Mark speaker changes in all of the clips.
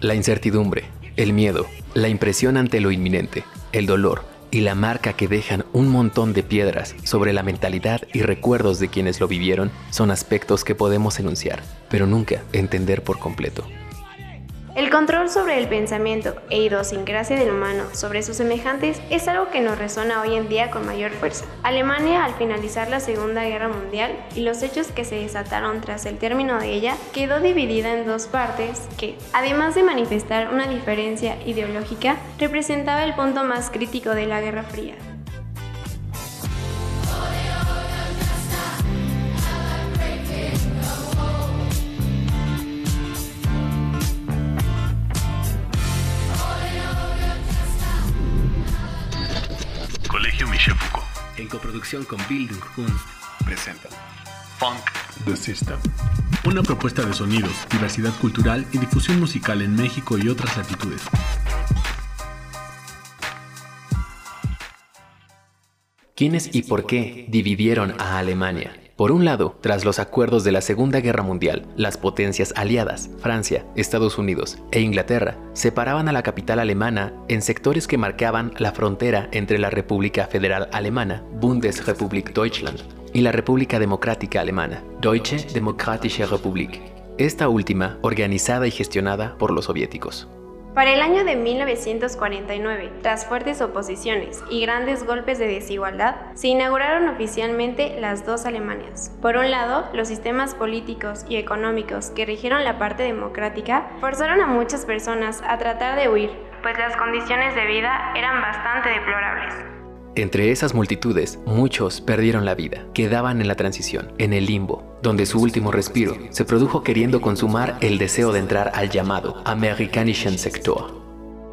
Speaker 1: La incertidumbre, el miedo, la impresión ante lo inminente, el dolor y la marca que dejan un montón de piedras sobre la mentalidad y recuerdos de quienes lo vivieron son aspectos que podemos enunciar, pero nunca entender por completo.
Speaker 2: El control sobre el pensamiento e idiosincrasia del humano sobre sus semejantes es algo que nos resuena hoy en día con mayor fuerza. Alemania, al finalizar la Segunda Guerra Mundial y los hechos que se desataron tras el término de ella, quedó dividida en dos partes que, además de manifestar una diferencia ideológica, representaba el punto más crítico de la Guerra Fría.
Speaker 1: Con Building Kunst, presenta
Speaker 3: Funk The System. Una propuesta de sonidos, diversidad cultural y difusión musical en México y otras latitudes.
Speaker 1: ¿Quiénes y por qué dividieron a Alemania? Por un lado, tras los acuerdos de la Segunda Guerra Mundial, las potencias aliadas, Francia, Estados Unidos e Inglaterra, separaban a la capital alemana en sectores que marcaban la frontera entre la República Federal Alemana, Bundesrepublik Deutschland, y la República Democrática Alemana, Deutsche Demokratische Republik, esta última organizada y gestionada por los soviéticos.
Speaker 2: Para el año de 1949, tras fuertes oposiciones y grandes golpes de desigualdad, se inauguraron oficialmente las dos Alemanias. Por un lado, los sistemas políticos y económicos que rigieron la parte democrática forzaron a muchas personas a tratar de huir, pues las condiciones de vida eran bastante deplorables.
Speaker 1: Entre esas multitudes, muchos perdieron la vida, quedaban en la transición, en el limbo, donde su último respiro se produjo queriendo consumar el deseo de entrar al llamado Amerikanischen Sektor,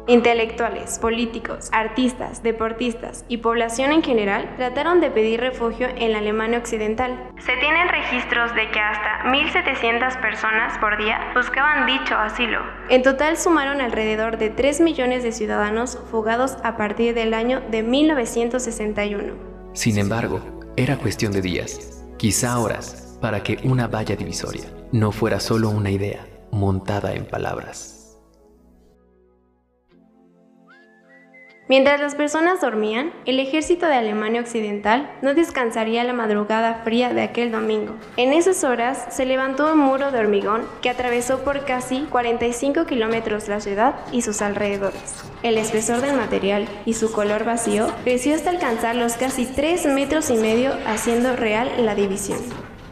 Speaker 2: Intelectuales, políticos, artistas, deportistas y población en general trataron de pedir refugio en la Alemania Occidental. Se tienen registros de que hasta 1.700 personas por día buscaban dicho asilo. En total sumaron alrededor de 3 millones de ciudadanos fugados a partir del año de 1961.
Speaker 1: Sin embargo, era cuestión de días, quizá horas, para que una valla divisoria no fuera solo una idea montada en palabras.
Speaker 2: Mientras las personas dormían, el ejército de Alemania Occidental no descansaría la madrugada fría de aquel domingo. En esas horas se levantó un muro de hormigón que atravesó por casi 45 kilómetros la ciudad y sus alrededores. El espesor del material y su color vacío creció hasta alcanzar los casi 3 metros y medio haciendo real la división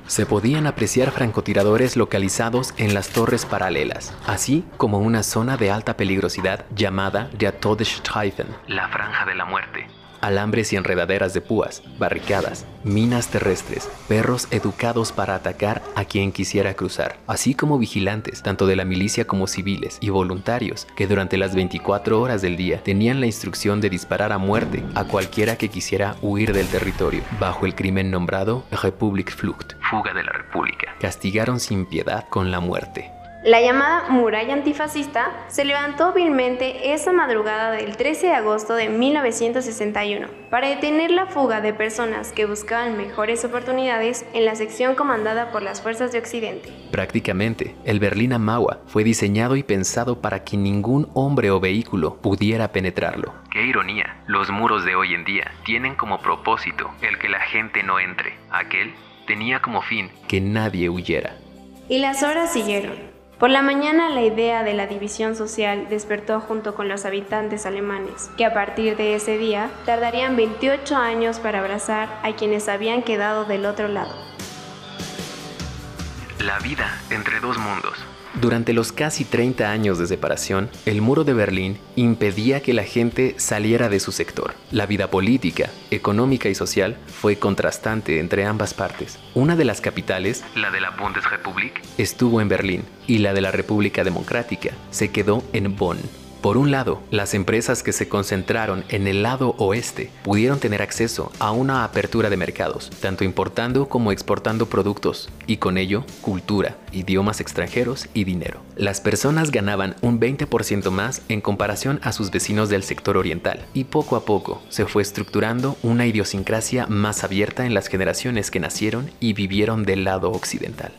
Speaker 1: se podían apreciar francotiradores localizados en las torres paralelas, así como una zona de alta peligrosidad llamada Der Todesstreifen, la franja de la muerte, alambres y enredaderas de púas, barricadas, minas terrestres, perros educados para atacar a quien quisiera cruzar, así como vigilantes, tanto de la milicia como civiles y voluntarios, que durante las 24 horas del día tenían la instrucción de disparar a muerte a cualquiera que quisiera huir del territorio, bajo el crimen nombrado Republik Flucht, fuga de la República. Castigaron sin piedad con la muerte.
Speaker 2: La llamada muralla antifascista se levantó vilmente esa madrugada del 13 de agosto de 1961 para detener la fuga de personas que buscaban mejores oportunidades en la sección comandada por las fuerzas de Occidente.
Speaker 1: Prácticamente, el Berlín Mauer fue diseñado y pensado para que ningún hombre o vehículo pudiera penetrarlo. Qué ironía, los muros de hoy en día tienen como propósito el que la gente no entre. Aquel tenía como fin que nadie huyera.
Speaker 2: Y las horas siguieron. Por la mañana la idea de la división social despertó junto con los habitantes alemanes, que a partir de ese día tardarían 28 años para abrazar a quienes habían quedado del otro lado.
Speaker 1: La vida entre dos mundos. Durante los casi 30 años de separación, el muro de Berlín impedía que la gente saliera de su sector. La vida política, económica y social fue contrastante entre ambas partes. Una de las capitales, la de la Bundesrepublik, estuvo en Berlín y la de la República Democrática se quedó en Bonn. Por un lado, las empresas que se concentraron en el lado oeste pudieron tener acceso a una apertura de mercados, tanto importando como exportando productos, y con ello cultura, idiomas extranjeros y dinero. Las personas ganaban un 20% más en comparación a sus vecinos del sector oriental, y poco a poco se fue estructurando una idiosincrasia más abierta en las generaciones que nacieron y vivieron del lado occidental.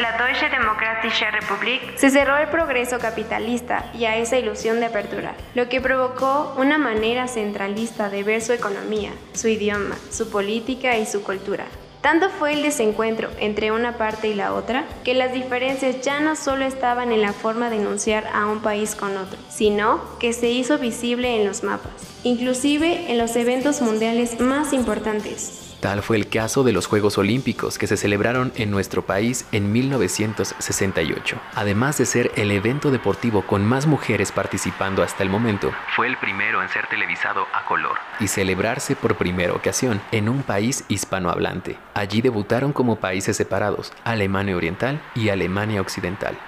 Speaker 2: La Deutsche Demokratische Republik se cerró el progreso capitalista y a esa ilusión de apertura, lo que provocó una manera centralista de ver su economía, su idioma, su política y su cultura. Tanto fue el desencuentro entre una parte y la otra que las diferencias ya no solo estaban en la forma de enunciar a un país con otro, sino que se hizo visible en los mapas, inclusive en los eventos mundiales más importantes.
Speaker 1: Tal fue el caso de los Juegos Olímpicos que se celebraron en nuestro país en 1968. Además de ser el evento deportivo con más mujeres participando hasta el momento, fue el primero en ser televisado a color y celebrarse por primera ocasión en un país hispanohablante. Allí debutaron como países separados Alemania Oriental y Alemania Occidental.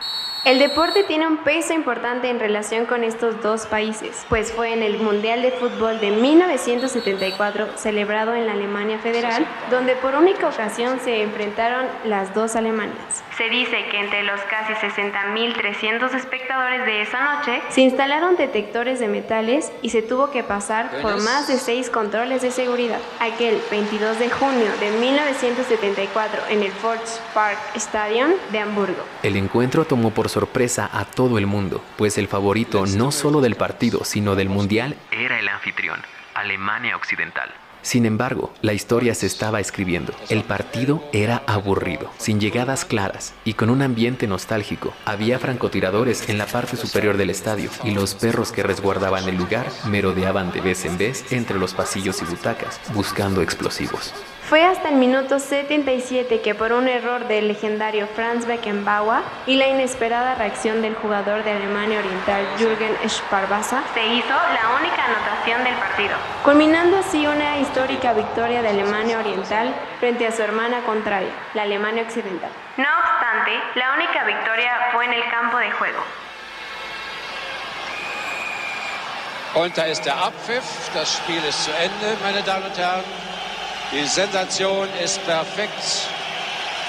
Speaker 2: El deporte tiene un peso importante en relación con estos dos países, pues fue en el Mundial de Fútbol de 1974, celebrado en la Alemania Federal, donde por única ocasión se enfrentaron las dos Alemanias. Se dice que entre los casi 60.300 espectadores de esa noche se instalaron detectores de metales y se tuvo que pasar por más de seis controles de seguridad. Aquel 22 de junio de 1974 en el Volkspark Stadion de Hamburgo.
Speaker 1: El encuentro tomó por sorpresa a todo el mundo, pues el favorito no solo del partido, sino del mundial era el anfitrión, Alemania Occidental. Sin embargo, la historia se estaba escribiendo. El partido era aburrido, sin llegadas claras y con un ambiente nostálgico. Había francotiradores en la parte superior del estadio y los perros que resguardaban el lugar merodeaban de vez en vez entre los pasillos y butacas, buscando explosivos.
Speaker 2: Fue hasta el minuto 77 que por un error del legendario Franz Beckenbauer y la inesperada reacción del jugador de Alemania Oriental Jürgen Sparwasser se hizo la única anotación del partido, culminando así una histórica victoria de Alemania Oriental frente a su hermana contraria, la Alemania Occidental. No obstante, la única victoria fue en el campo de juego.
Speaker 4: Und da ist der Abpfiff, das Spiel ist zu Ende, meine Damen und Herren. Die Sensation ist perfekt.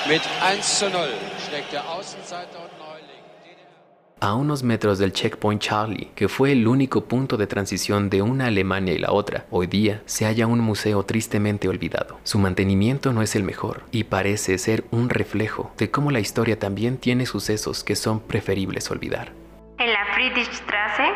Speaker 4: Mit 1 zu 0 schlägt der Außenseiter und Neuling.
Speaker 1: A unos metros del checkpoint Charlie, que fue el único punto de transición de una Alemania y la otra, hoy día se halla un museo tristemente olvidado. Su mantenimiento no es el mejor y parece ser un reflejo de cómo la historia también tiene sucesos que son preferibles olvidar.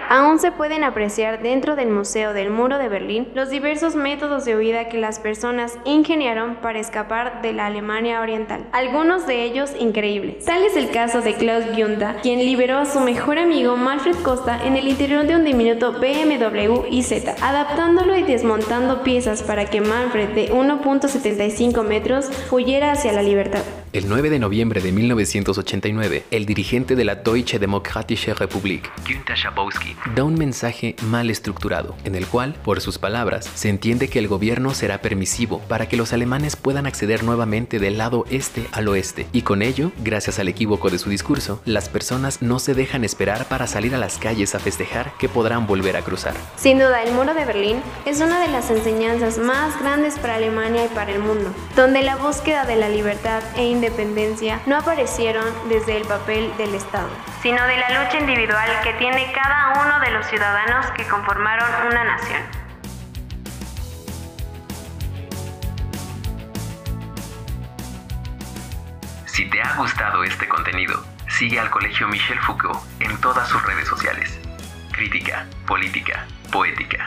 Speaker 2: Aún se pueden apreciar dentro del Museo del Muro de Berlín los diversos métodos de huida que las personas ingeniaron para escapar de la Alemania Oriental, algunos de ellos increíbles. Tal es el caso de Klaus Gunther, quien liberó a su mejor amigo Manfred Costa en el interior de un diminuto BMW IZ, adaptándolo y desmontando piezas para que Manfred de 1.75 metros huyera hacia la libertad.
Speaker 1: El 9 de noviembre de 1989, el dirigente de la Deutsche Demokratische Republik, Günther Schabowski, da un mensaje mal estructurado, en el cual, por sus palabras, se entiende que el gobierno será permisivo para que los alemanes puedan acceder nuevamente del lado este al oeste, y con ello, gracias al equívoco de su discurso, las personas no se dejan esperar para salir a las calles a festejar que podrán volver a cruzar.
Speaker 2: Sin duda, el muro de Berlín es una de las enseñanzas más grandes para Alemania y para el mundo, donde la búsqueda de la libertad e independencia no aparecieron desde el papel del Estado, sino de la lucha individual que tiene cada uno de los ciudadanos que conformaron una nación.
Speaker 1: Si te ha gustado este contenido, sigue al Colegio Michel Foucault en todas sus redes sociales. Crítica, política, poética